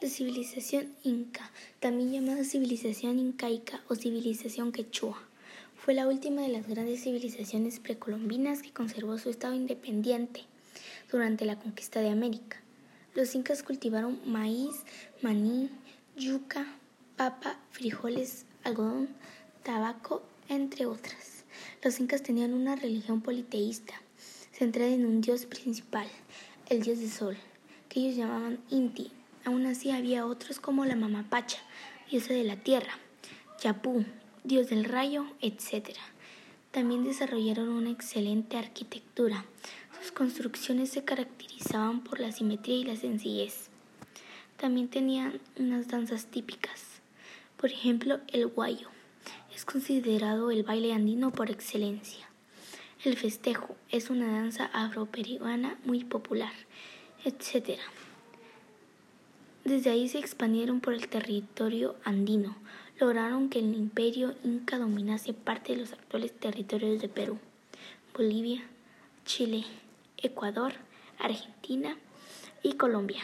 La civilización inca, también llamada civilización incaica o civilización quechua, fue la última de las grandes civilizaciones precolombinas que conservó su estado independiente durante la conquista de América. Los incas cultivaron maíz, maní, yuca, papa, frijoles, algodón, tabaco, entre otras. Los incas tenían una religión politeísta, centrada en un dios principal, el dios del sol, que ellos llamaban Inti, Aún así había otros como la Mamapacha, diosa de la tierra, Yapú, dios del rayo, etc. También desarrollaron una excelente arquitectura. Sus construcciones se caracterizaban por la simetría y la sencillez. También tenían unas danzas típicas. Por ejemplo, el guayo. Es considerado el baile andino por excelencia. El festejo es una danza afroperuana muy popular, etc. Desde ahí se expandieron por el territorio andino. Lograron que el imperio inca dominase parte de los actuales territorios de Perú, Bolivia, Chile, Ecuador, Argentina y Colombia.